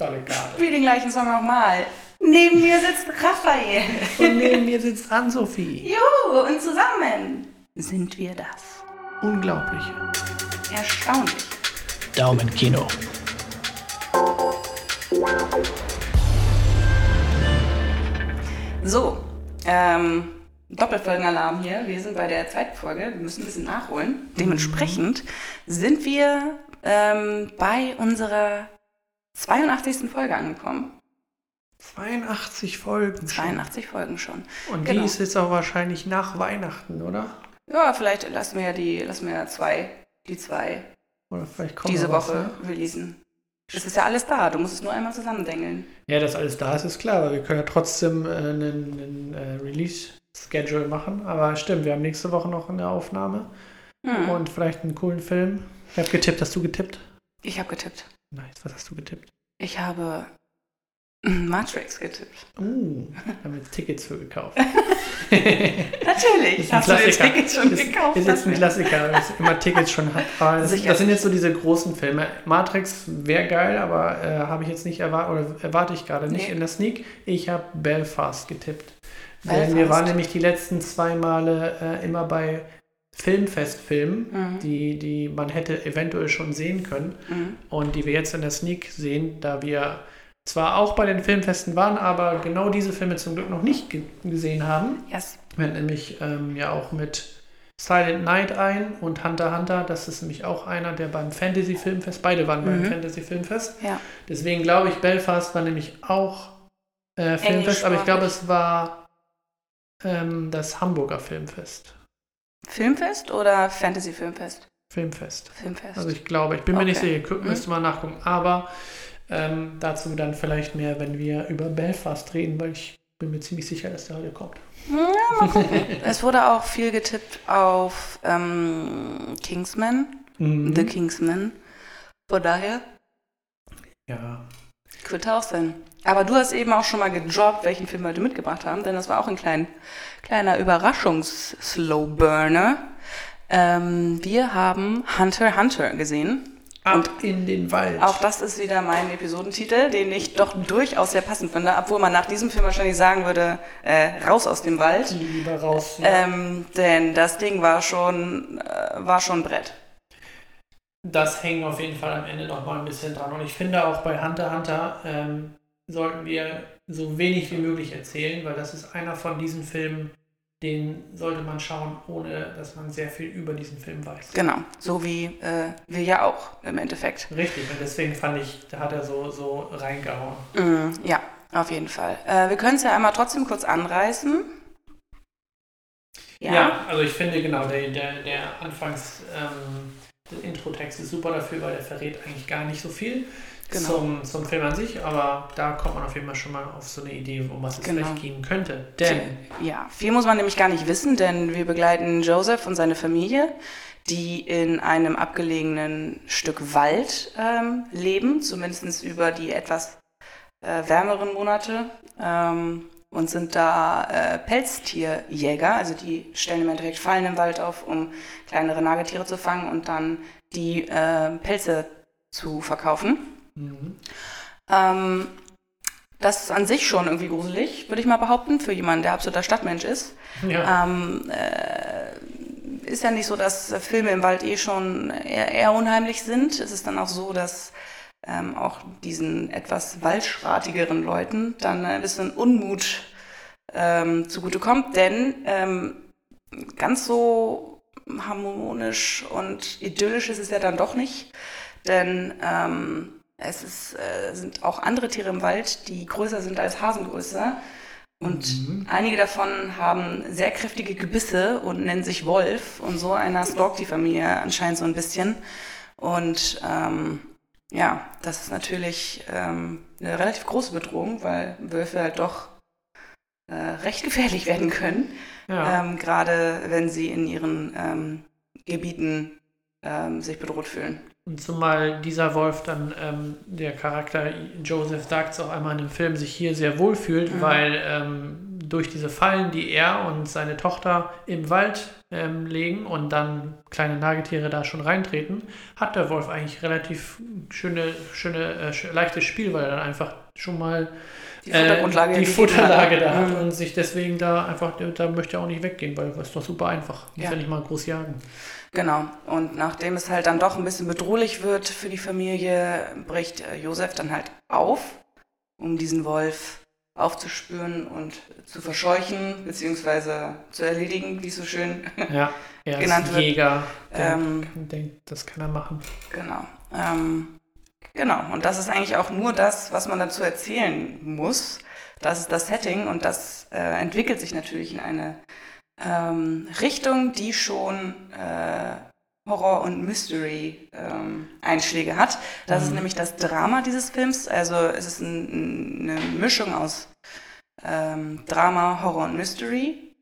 Tolle Karte. Spiel den gleichen Song nochmal. Neben mir sitzt Raphael. Und neben mir sitzt Ann-Sophie. Jo, und zusammen sind wir das. Unglaublich. Erstaunlich. Daumen Kino. So, ähm, Doppelfolgenalarm hier. Wir sind bei der zweiten Folge. Wir müssen ein bisschen nachholen. Dementsprechend sind wir ähm, bei unserer 82. Folge angekommen. 82 Folgen. 82 Folgen schon. Und Genau. die ist jetzt auch wahrscheinlich nach Weihnachten, oder? Ja, vielleicht lassen wir ja die, lassen wir ja zwei, die zwei Oder vielleicht kommt diese was, Woche ne? releasen. Es ist ja alles da. Du musst es nur einmal zusammendengeln. Ja, dass alles da ist, ist klar, aber wir können ja trotzdem äh, einen, einen äh, Release-Schedule machen. Aber stimmt, wir haben nächste Woche noch eine Aufnahme Hm. und vielleicht einen coolen Film. Ich habe getippt. Hast du getippt? Ich habe getippt. Nice. Was hast du getippt? Ich habe Matrix getippt. Uh, da haben wir jetzt Tickets für gekauft. Natürlich. Hast du Klassiker. Tickets schon ist, gekauft? Ist jetzt ein Klassiker, dass immer Tickets schon hat. Aber das, das sind jetzt so diese großen Filme. Matrix wäre geil, aber äh, habe ich jetzt nicht erwartet oder erwarte ich gerade nicht Nee. in der Sneak. Ich habe Belfast getippt. Denn Belfast. wir waren nämlich die letzten zwei Male äh, immer bei Filmfestfilmen, Mhm. die, die man hätte eventuell schon sehen können Mhm. und die wir jetzt in der Sneak sehen, da wir zwar auch bei den Filmfesten waren, aber genau diese Filme zum Glück noch nicht ge gesehen haben. Yes. Wir hatten nämlich ähm, ja auch mit Silent Night ein und Hunter Hunter. Das ist nämlich auch einer, der beim Fantasy Filmfest, beide waren beim Mhm. Fantasy Filmfest. Ja. Deswegen glaube ich, Belfast war nämlich auch äh, Filmfest, aber ich glaube, es war ähm, das Hamburger Filmfest. Filmfest oder Fantasy Filmfest? Filmfest. Filmfest. Also ich glaube, ich bin mir nicht Okay. sicher, Mhm. müsste mal nachgucken. Aber ähm, dazu dann vielleicht mehr, wenn wir über Belfast reden, weil ich bin mir ziemlich sicher, dass der heute kommt. ja, mal gucken. es wurde auch viel getippt auf ähm, Kingsman, Mhm. The Kingsman. Von daher Ja, könnte auch sein. Aber du hast eben auch schon mal gedroppt, welchen Film wir heute mitgebracht haben, denn das war auch ein klein, kleiner Überraschungs-Slowburner. Ähm, wir haben Hunter Hunter gesehen. ab in den Wald. Auch das ist wieder mein Episodentitel, den ich doch durchaus sehr passend finde, obwohl man nach diesem Film wahrscheinlich sagen würde, äh, raus aus dem Wald. lieber raus. Ähm, denn das Ding war schon, äh, war schon Brett. Das hängt auf jeden Fall am Ende noch mal ein bisschen dran. Und ich finde auch bei Hunter Hunter ähm, sollten wir so wenig wie möglich erzählen, weil das ist einer von diesen Filmen, den sollte man schauen, ohne dass man sehr viel über diesen Film weiß. Genau, so wie äh, wir ja auch im Endeffekt. Richtig, und deswegen fand ich, da hat er so, so reingehauen. Mm, ja, auf jeden Fall. Äh, wir können es ja einmal trotzdem kurz anreißen. Ja, also ich finde genau, der, der, der Anfangs, ähm, der Intro-Text ist super dafür, weil der verrät eigentlich gar nicht so viel Genau. zum, zum Film an sich, aber da kommt man auf jeden Fall schon mal auf so eine Idee, um was es Genau. vielleicht gehen könnte. Denn, Ja, viel muss man nämlich gar nicht wissen, denn wir begleiten Joseph und seine Familie, die in einem abgelegenen Stück Wald ähm, leben, zumindest über die etwas äh, wärmeren Monate. Ähm, und sind da äh, Pelztierjäger, also die stellen im Endeffekt Fallen im Wald auf, um kleinere Nagetiere zu fangen und dann die äh, Pelze zu verkaufen. Mhm. Ähm, das ist an sich schon irgendwie gruselig, würde ich mal behaupten, für jemanden, der absoluter Stadtmensch ist. ja, Ähm, äh, ist ja nicht so, dass Filme im Wald eh schon eher, eher unheimlich sind. Es ist dann auch so, dass ähm, auch diesen etwas waldschratigeren Leuten dann ein bisschen Unmut ähm, zugutekommt, denn ähm, ganz so harmonisch und idyllisch ist es ja dann doch nicht, denn ähm, es ist, äh, sind auch andere Tiere im Wald, die größer sind als Hasengröße. Und Mhm. einige davon haben sehr kräftige Gebisse und nennen sich Wolf. Und so einer stalkt die Familie anscheinend so ein bisschen. Und ähm, ja, das ist natürlich ähm, eine relativ große Bedrohung, weil Wölfe halt doch äh, recht gefährlich werden können. ja. Ähm, Gerade wenn sie in ihren ähm, Gebieten ähm, sich bedroht fühlen. Und zumal dieser Wolf dann, ähm, der Charakter Joseph es auch einmal in dem Film, sich hier sehr wohl fühlt, Mhm. weil ähm, durch diese Fallen, die er und seine Tochter im Wald ähm, legen und dann kleine Nagetiere da schon reintreten, hat der Wolf eigentlich relativ schöne, schöne äh, leichtes Spiel, weil er dann einfach schon mal die Futtergrundlage, äh, die Futterlage da hat und sich deswegen da einfach, da möchte er auch nicht weggehen, weil das ist doch super einfach. Muss ja. ja nicht mal groß jagen. Genau. Und nachdem es halt dann doch ein bisschen bedrohlich wird für die Familie, bricht äh, Josef dann halt auf, um diesen Wolf aufzuspüren und zu verscheuchen, beziehungsweise zu erledigen, wie es so schön ja, er genannt ist Jäger. Ähm, denkt, das kann er machen. Genau. Ähm, genau. Und das ist eigentlich auch nur das, was man dazu erzählen muss. Das ist das Setting und das äh, entwickelt sich natürlich in eine ähm, Richtung, die schon äh, Horror- und Mystery-Einschläge ähm, hat. Das mhm. ist nämlich das Drama dieses Films. Also es ist ein, eine Mischung aus ähm, Drama, Horror und Mystery.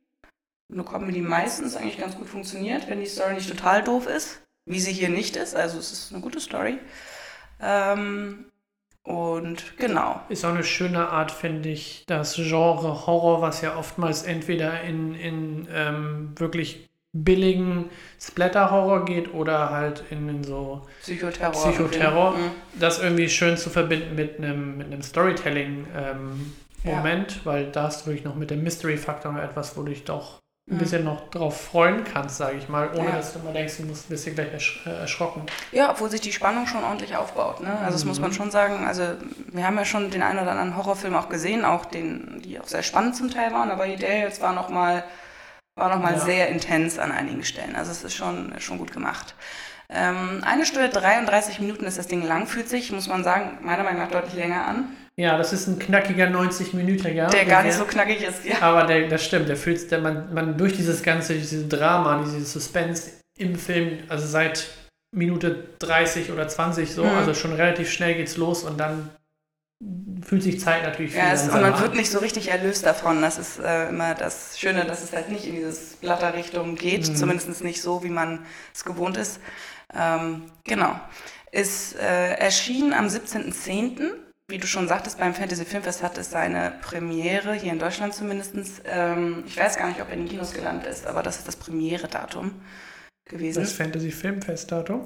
Eine Comedy meistens eigentlich ganz gut funktioniert, wenn die Story nicht total doof ist, wie sie hier nicht ist. Also es ist eine gute Story. Ähm, und genau. Ist auch eine schöne Art, finde ich, das Genre Horror, was ja oftmals entweder in, in ähm, wirklich billigen Splatter-Horror geht oder halt in, in so Psychoterror. Psychoterror. Mhm. Das irgendwie schön zu verbinden mit einem, mit einem Storytelling-Moment, ähm, ja. weil da ist wirklich noch mit dem Mystery-Faktor noch etwas, wo du dich doch ein mhm. bisschen noch drauf freuen kannst, sage ich mal, ohne ja. dass du immer denkst, du musst ein bisschen gleich ersch äh, erschrocken. Ja, obwohl sich die Spannung schon ordentlich aufbaut. Ne? Also das mhm. muss man mhm. schon sagen. Also wir haben ja schon den einen oder anderen Horrorfilm auch gesehen, auch den, die auch sehr spannend zum Teil waren, aber der jetzt war nochmal war noch mal ja. sehr intens an einigen Stellen. Also es ist schon, schon gut gemacht. Ähm, eine Stunde 33 Minuten ist das Ding lang, fühlt sich, muss man sagen, meiner Meinung nach deutlich länger an. Ja, das ist ein knackiger 90 Minuten, ja. Der gar nicht so knackig ist, ja. Aber der, das stimmt, der fühlt der man, man durch dieses ganze, dieses Drama, dieses Suspense im Film, also seit Minute 30 oder 20 so, mhm. also schon relativ schnell geht's los und dann fühlt sich Zeit natürlich viel ja, es, und man an. wird nicht so richtig erlöst davon. Das ist äh, immer das Schöne, dass es halt nicht in dieses Blatterrichtung geht, mhm. zumindest nicht so, wie man es gewohnt ist. Ähm, genau. Ist äh, erschienen am 17.10 wie du schon sagtest, beim Fantasy Filmfest hat es seine Premiere, hier in Deutschland zumindest. Ähm, ich weiß gar nicht, ob er in den Kinos gelandet ist, aber das ist das Premiere-Datum gewesen. Das Fantasy Filmfest-Datum?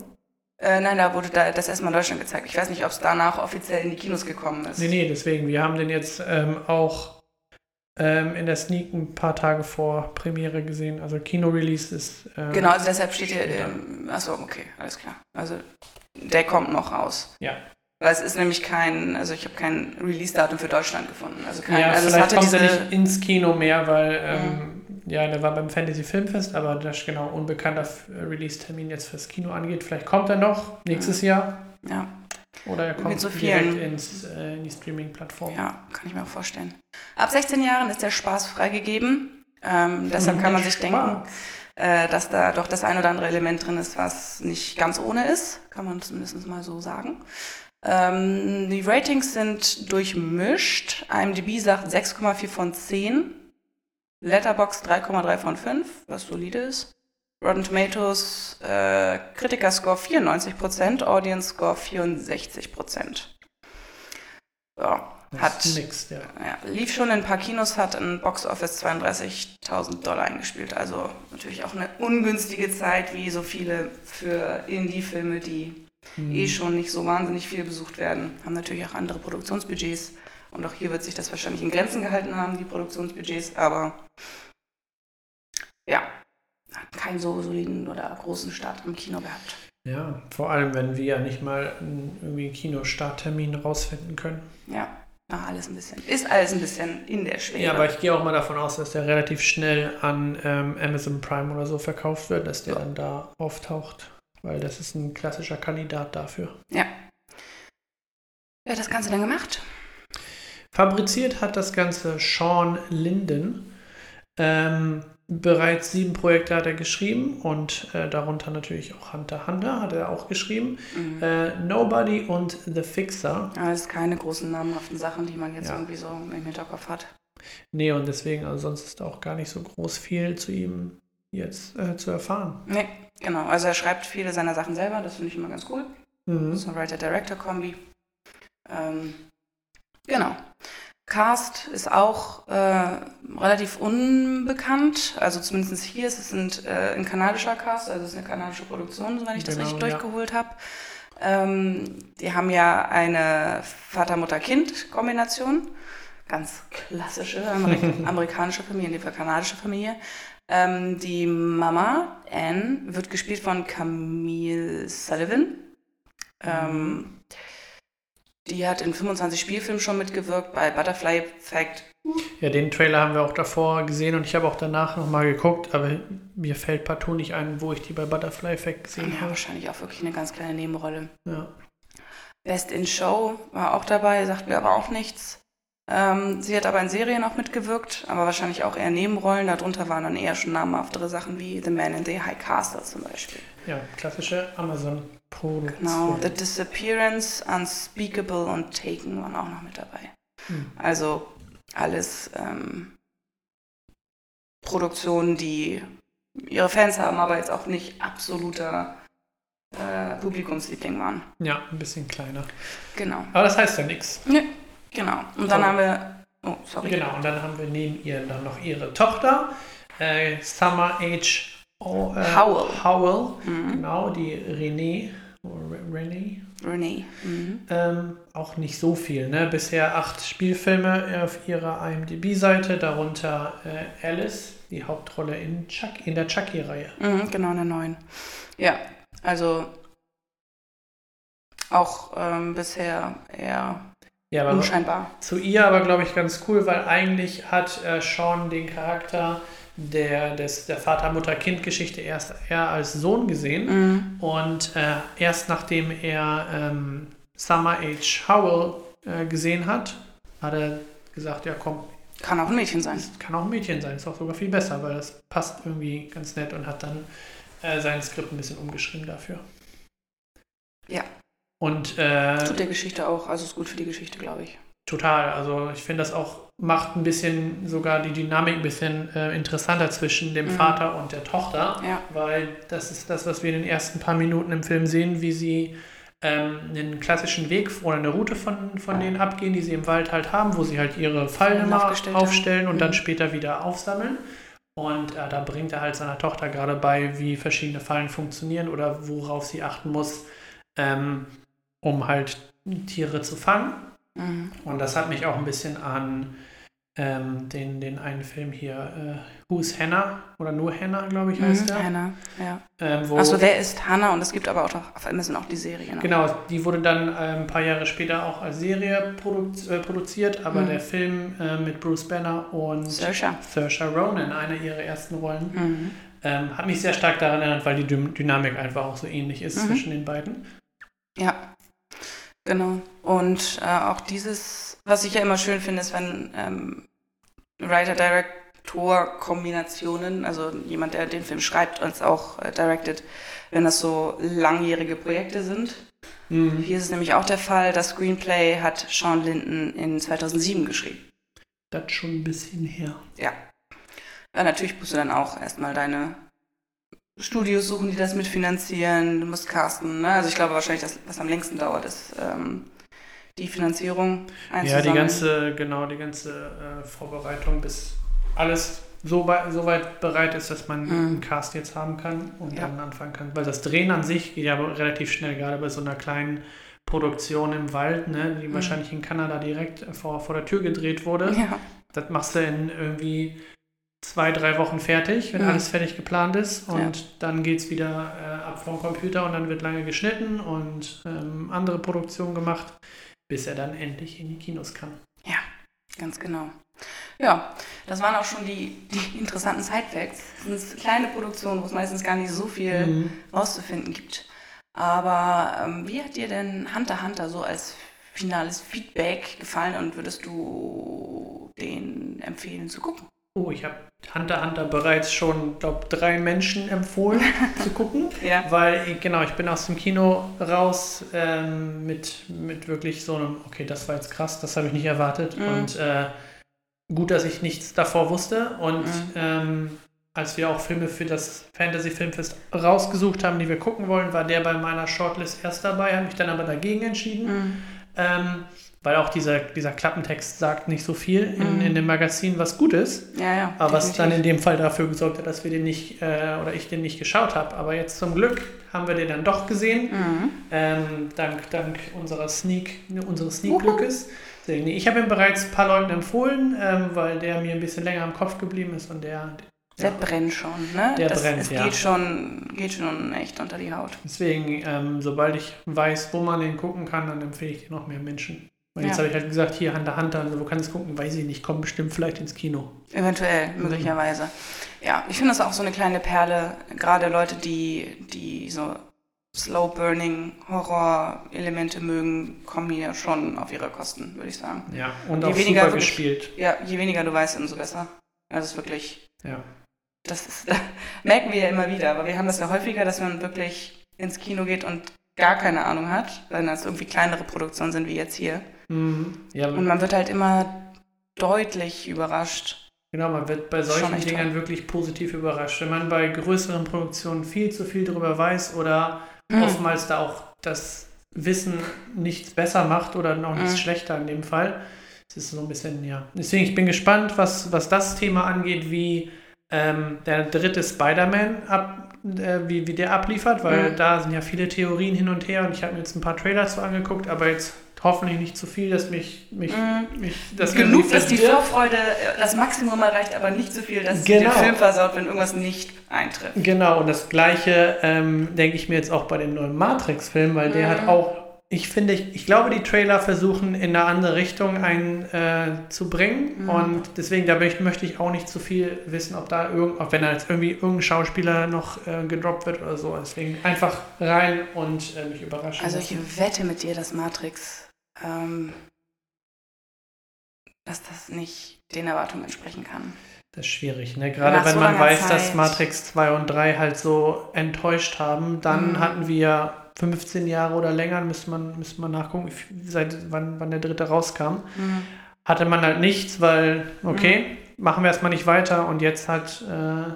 Äh, nein, da wurde da, das erstmal in Deutschland gezeigt. Ich weiß nicht, ob es danach offiziell in die Kinos gekommen ist. Nee, nee, deswegen. Wir haben den jetzt ähm, auch ähm, in der Sneak ein paar Tage vor Premiere gesehen. Also Kino-Release ist. Ähm, genau, also deshalb steht hier. Ähm, achso, okay, alles klar. Also der kommt noch raus. Ja. Weil es ist nämlich kein, also ich habe kein Release-Datum für Deutschland gefunden. Also kein, ja, also vielleicht kommt er nicht ins Kino mehr, weil ähm, mhm. Ja, der war beim Fantasy Filmfest, aber das ist genau unbekannter Release-Termin jetzt fürs Kino angeht. Vielleicht kommt er noch nächstes. Jahr. Ja. Oder er kommt so direkt ins, äh, in die Streaming-Plattform. Ja, kann ich mir auch vorstellen. Ab 16 Jahren ist der Spaß freigegeben. Ähm, deshalb kann man sich Spaß. denken, äh, dass da doch das ein oder andere Element drin ist, was nicht ganz ohne ist. Kann man zumindest mal so sagen. Ähm, die Ratings sind durchmischt. IMDb sagt 6,4 von 10. Letterbox 3,3 von 5, was solide ist. Rotten Tomatoes äh, Kritiker-Score 94%, Audience-Score 64%. Ja, hat, nix, ja. ja. lief schon in ein paar Kinos, hat in Box Office 32.000 Dollar eingespielt. Also natürlich auch eine ungünstige Zeit, wie so viele für Indie-Filme, die mhm. eh schon nicht so wahnsinnig viel besucht werden, haben natürlich auch andere Produktionsbudgets. Und auch hier wird sich das wahrscheinlich in Grenzen gehalten haben, die Produktionsbudgets. Aber ja, keinen so soliden oder großen Start im Kino gehabt. Ja, vor allem, wenn wir ja nicht mal einen irgendwie Kinostarttermin rausfinden können. Ja, Ach, alles ein bisschen. Ist alles ein bisschen in der Schwere. Ja, aber ich gehe auch mal davon aus, dass der relativ schnell an ähm, Amazon Prime oder so verkauft wird, dass der ja. dann da auftaucht. Weil das ist ein klassischer Kandidat dafür. Ja. Wer hat das Ganze dann gemacht? Fabriziert hat das Ganze Sean Linden. Ähm, bereits sieben Projekte hat er geschrieben und äh, darunter natürlich auch Hunter Hunter hat er auch geschrieben. Mhm. Äh, Nobody und The Fixer. Ja, das keine großen namenhaften Sachen, die man jetzt ja. irgendwie so im Hinterkopf hat. Nee, und deswegen, also sonst ist auch gar nicht so groß viel zu ihm jetzt äh, zu erfahren. Nee, genau. Also er schreibt viele seiner Sachen selber, das finde ich immer ganz cool. Mhm. Writer-Director-Kombi. Ähm, genau. Cast ist auch äh, relativ unbekannt. Also zumindest hier ist es ein, äh, ein kanadischer Cast, also es ist eine kanadische Produktion, soweit ich das Genau, richtig ja. durchgeholt habe. Ähm, die haben ja eine Vater-Mutter-Kind-Kombination. Ganz klassische Amerik amerikanische Familie, in dem Fall kanadische Familie. Ähm, die Mama, Anne, wird gespielt von Camille Sullivan. Ähm, die hat in 25 Spielfilmen schon mitgewirkt, bei Butterfly Effect. Ja, den Trailer haben wir auch davor gesehen und ich habe auch danach nochmal geguckt, aber mir fällt partout nicht ein, wo ich die bei Butterfly Effect gesehen Ja, habe. wahrscheinlich auch wirklich eine ganz kleine Nebenrolle. Ja. Best in Show war auch dabei, sagt mir aber auch nichts. Ähm, sie hat aber in Serien auch mitgewirkt, aber wahrscheinlich auch eher Nebenrollen. Darunter waren dann eher schon namhaftere Sachen wie The Man in the High Castle zum Beispiel. ja, klassische Amazon-Produktion. Genau, The Disappearance, Unspeakable und Taken waren auch noch mit dabei. Hm. Also alles ähm, Produktionen, die ihre Fans haben, aber jetzt auch nicht absoluter äh, Publikumsliebling waren. Ja, ein bisschen kleiner. Genau. Aber das heißt ja nichts. Genau. Und dann So. haben wir. Oh, sorry. Genau, und dann haben wir neben ihr dann noch ihre Tochter, äh, Summer H. O, äh, Howell. Howell, Mhm. genau, die Renee. Re- Renee. Renee. Mhm. Ähm, auch nicht so viel, ne? Bisher acht Spielfilme auf ihrer IMDb-Seite, darunter äh, Alice, die Hauptrolle in, Chuck, in der Chucky-Reihe. Mhm, genau, in der neuen. Ja, also auch ähm, bisher eher Ja, aber unscheinbar. zu ihr aber, glaube ich, ganz cool, weil eigentlich hat äh, Sean den Charakter der, des, der Vater-Mutter-Kind-Geschichte erst eher als Sohn gesehen. Mhm. Und äh, erst nachdem er ähm, Summer H. Howell äh, gesehen hat, hat er gesagt, ja komm, Kann auch ein Mädchen sein. kann auch ein Mädchen sein, ist auch sogar viel besser, weil das passt irgendwie ganz nett und hat dann äh, sein Skript ein bisschen umgeschrieben dafür. Ja. Und äh, Tut der Geschichte auch, also ist gut für die Geschichte, glaube ich. Total, also ich finde das auch, macht ein bisschen sogar die Dynamik ein bisschen äh, interessanter zwischen dem Mhm. Vater und der Tochter. Ja. weil das ist das, was wir in den ersten paar Minuten im Film sehen, wie sie ähm, einen klassischen Weg oder eine Route von, von denen abgehen, die sie im Wald halt haben, wo sie halt ihre Fallen immer aufstellen und Mhm. dann später wieder aufsammeln. Und äh, da bringt er halt seiner Tochter gerade bei, wie verschiedene Fallen funktionieren oder worauf sie achten muss, ähm, um halt Tiere zu fangen. Mhm. Und das hat mich auch ein bisschen an ähm, den, den einen Film hier, äh, Who's Hannah oder nur Hannah, glaube ich, heißt Mhm. der. Hannah, ja. Ähm, Achso, der ist Hannah und es gibt aber auch noch auf Amazon auch die Serie. Ne? Genau, die wurde dann äh, ein paar Jahre später auch als Serie produ äh, produziert, aber Mhm. der Film äh, mit Bruce Banner und Saoirse. Saoirse Ronan, eine ihrer ersten Rollen, Mhm. ähm, hat mich sehr stark daran erinnert, weil die Dynamik einfach auch so ähnlich ist Mhm. zwischen den beiden. Ja, genau. Und äh, auch dieses, was ich ja immer schön finde, ist, wenn ähm, Writer-Director-Kombinationen, also jemand, der den Film schreibt, als auch äh, directed, wenn das so langjährige Projekte sind. Mhm. Hier ist es nämlich auch der Fall, das Screenplay hat Sean Linden in 2007 geschrieben. Das schon ein bisschen her. Ja, natürlich musst du dann auch erstmal deine Studios suchen, die das mitfinanzieren. Du musst casten. Ne? Also ich glaube wahrscheinlich, das, was am längsten dauert, ist ähm, die Finanzierung Ja, die einzusammeln. ganze, genau, die ganze äh, Vorbereitung, bis alles so, wei- so weit bereit ist, dass man Mhm. einen Cast jetzt haben kann und Ja. dann anfangen kann. Weil das Drehen an sich geht ja relativ schnell, gerade bei so einer kleinen Produktion im Wald, ne, die Mhm. wahrscheinlich in Kanada direkt vor, vor der Tür gedreht wurde. Ja, Das machst du in irgendwie zwei, drei Wochen fertig, wenn Mhm. alles fertig geplant ist. Und dann geht es wieder äh, ab vom Computer und dann wird lange geschnitten und ähm, andere Produktionen gemacht, bis er dann endlich in die Kinos kann. ganz genau. Ja, das waren auch schon die, die interessanten Sidefacts. Das sind kleine Produktionen, wo es meistens gar nicht so viel Mhm. rauszufinden gibt. Aber ähm, wie hat dir denn Hunter Hunter so als finales Feedback gefallen und würdest du den empfehlen zu gucken? Oh, ich habe Hunter Hunter bereits schon, glaube drei Menschen empfohlen zu gucken. Ja. Weil, genau, ich bin aus dem Kino raus ähm, mit, mit wirklich so einem, okay, das war jetzt krass, das habe ich nicht erwartet. Mhm. Und äh, gut, dass ich nichts davor wusste. Und Mhm. ähm, als wir auch Filme für das Fantasy Filmfest rausgesucht haben, die wir gucken wollen, war der bei meiner Shortlist erst dabei, habe mich dann aber dagegen entschieden. Mhm. Ähm, weil auch dieser, dieser Klappentext sagt nicht so viel in, in dem Magazin, was gut ist. Ja, ja. Aber was dann in dem Fall dafür gesorgt hat, dass wir den nicht äh, oder ich den nicht geschaut habe. Aber jetzt zum Glück haben wir den dann doch gesehen. Mhm. Ähm, dank, dank unserer Sneak, unseres Wuhu. Sneak-Glückes. Deswegen, Ich habe ihn bereits ein paar Leuten empfohlen, ähm, weil der mir ein bisschen länger im Kopf geblieben ist und der. Der brennt schon, ne? Der das, brennt, es ja. geht schon, geht schon echt unter die Haut. Deswegen, ähm, sobald ich weiß, wo man den gucken kann, dann empfehle ich noch mehr Menschen. Weil jetzt Ja. habe ich halt gesagt, hier Hunter Hunter, also wo kann es gucken? Weiß ich nicht, kommt bestimmt vielleicht ins Kino. Eventuell, Mhm. möglicherweise. Ja, ich finde das auch so eine kleine Perle. Gerade Leute, die, die so Slow-Burning Horror-Elemente mögen, kommen hier schon auf ihre Kosten, würde ich sagen. Ja, und Je auch weniger super wirklich- gespielt. Ja, je weniger du weißt, umso besser. Das ist wirklich, Ja. das ist, merken wir ja immer wieder, aber wir haben das ja häufiger, dass man wirklich ins Kino geht und gar keine Ahnung hat, wenn das irgendwie kleinere Produktionen sind wie jetzt hier. Mhm. ja, Und man wird halt immer deutlich überrascht. Genau, man wird bei solchen echt Dingern toll. wirklich positiv überrascht. Wenn man bei größeren Produktionen viel zu viel darüber weiß oder Mhm. oftmals da auch das Wissen nichts besser macht oder noch nichts Mhm. schlechter in dem Fall. Es ist so ein bisschen, ja. Deswegen, ich bin gespannt, was, was das Thema angeht, wie ähm, der dritte Spider-Man ab, äh, wie, wie der abliefert, weil Mhm. da sind ja viele Theorien hin und her und ich habe mir jetzt ein paar Trailers so angeguckt, aber jetzt hoffentlich nicht zu viel, dass mich, mich, Mhm. mich das Genug, dass die. Vorfreude äh, das Maximum erreicht, aber nicht so viel, dass Genau. den Film versaut, wenn irgendwas nicht eintrifft. Genau, und das gleiche ähm, denke ich mir jetzt auch bei dem neuen Matrix-Film, weil der Mhm. hat auch, ich finde, ich, ich glaube, die Trailer versuchen in eine andere Richtung einen äh, zu bringen. Mhm. Und deswegen, da möchte, ich auch nicht zu viel wissen, ob da irgend, ob wenn da jetzt irgendwie irgendein Schauspieler noch äh, gedroppt wird oder so. Deswegen einfach rein und äh, mich überraschen. Also lassen. ich wette mit dir, dass Matrix, ähm, dass das nicht den Erwartungen entsprechen kann. Das ist schwierig, ne? Gerade Nach wenn so man weiß, dass Zeit. Matrix 2 und 3 halt so enttäuscht haben, dann Mhm. hatten wir 15 Jahre oder länger, müsste man, müsste man nachgucken, seit wann, wann der dritte rauskam. Mhm. Hatte man halt nichts, weil, okay, machen wir erstmal nicht weiter und jetzt hat, äh,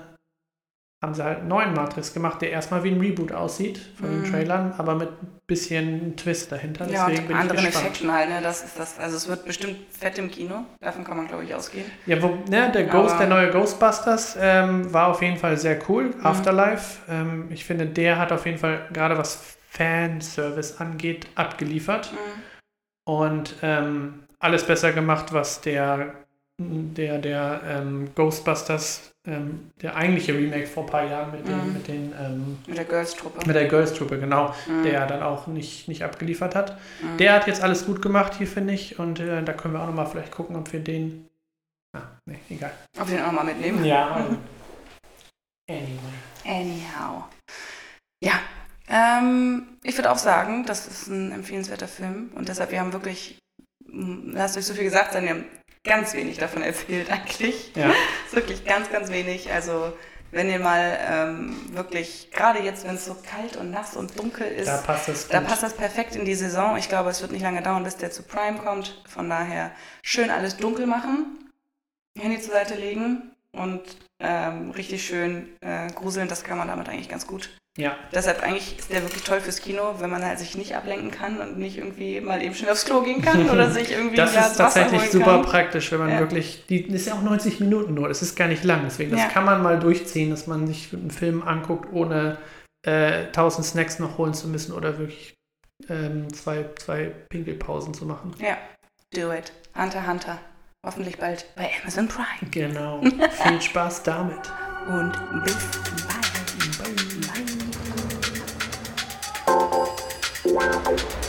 haben sie halt einen neuen Matrix gemacht, der erstmal wie ein Reboot aussieht von den Mhm. Trailern, aber mit ein bisschen Twist dahinter. Ja, Deswegen und bin ich anderen gespannt. Effekten halt, ne? Das ist das. Also es wird bestimmt fett im Kino. Davon kann man, glaube ich, ausgehen. Ja, wo, ne, der Ghost, Aber- der neue Ghostbusters ähm, war auf jeden Fall sehr cool. Mhm. Afterlife, ähm, ich finde, der hat auf jeden Fall gerade was Fanservice angeht abgeliefert und ähm, alles besser gemacht, was der der der ähm, Ghostbusters ähm, der eigentliche Remake vor ein paar Jahren mit den Mhm. mit den ähm, Mit der Girls-Truppe. mit der Girls Truppe genau, Mhm. der dann auch nicht nicht abgeliefert hat. Mhm. Der hat jetzt alles gut gemacht hier finde ich und äh, da können wir auch noch mal vielleicht gucken, ob wir den Ah, nee, egal. Auf den auch mal mitnehmen. Ja. Mhm. Anyway. Anyhow. Ähm, ich würde auch sagen, das ist ein empfehlenswerter Film und deshalb, wir haben wirklich, lasst euch so viel gesagt sein, wir haben ganz wenig davon erzählt eigentlich. Ja. ist wirklich ganz, ganz wenig. Also wenn ihr mal ähm, wirklich, gerade jetzt, wenn es so kalt und nass und dunkel ist, Da passt das gut. da passt das perfekt in die Saison. Ich glaube, es wird nicht lange dauern, bis der zu Prime kommt. Von daher schön alles dunkel machen, Handy zur Seite legen und ähm, richtig schön äh, gruseln. Das kann man damit eigentlich ganz gut. Ja. Deshalb eigentlich ist der wirklich toll fürs Kino, wenn man halt sich nicht ablenken kann und nicht irgendwie mal eben schnell aufs Klo gehen kann oder sich irgendwie Das ist tatsächlich super kann. praktisch, wenn man Ja. wirklich, die das ist ja auch 90 Minuten nur, das ist gar nicht lang, deswegen das Ja. kann man mal durchziehen, dass man sich einen Film anguckt, ohne äh, 1000 Snacks noch holen zu müssen oder wirklich ähm, zwei, zwei Pinkelpausen zu machen. Ja, do it. Hunter Hunter. Hoffentlich bald bei Amazon Prime. Genau. Viel Spaß damit. Und bis bald. Wow.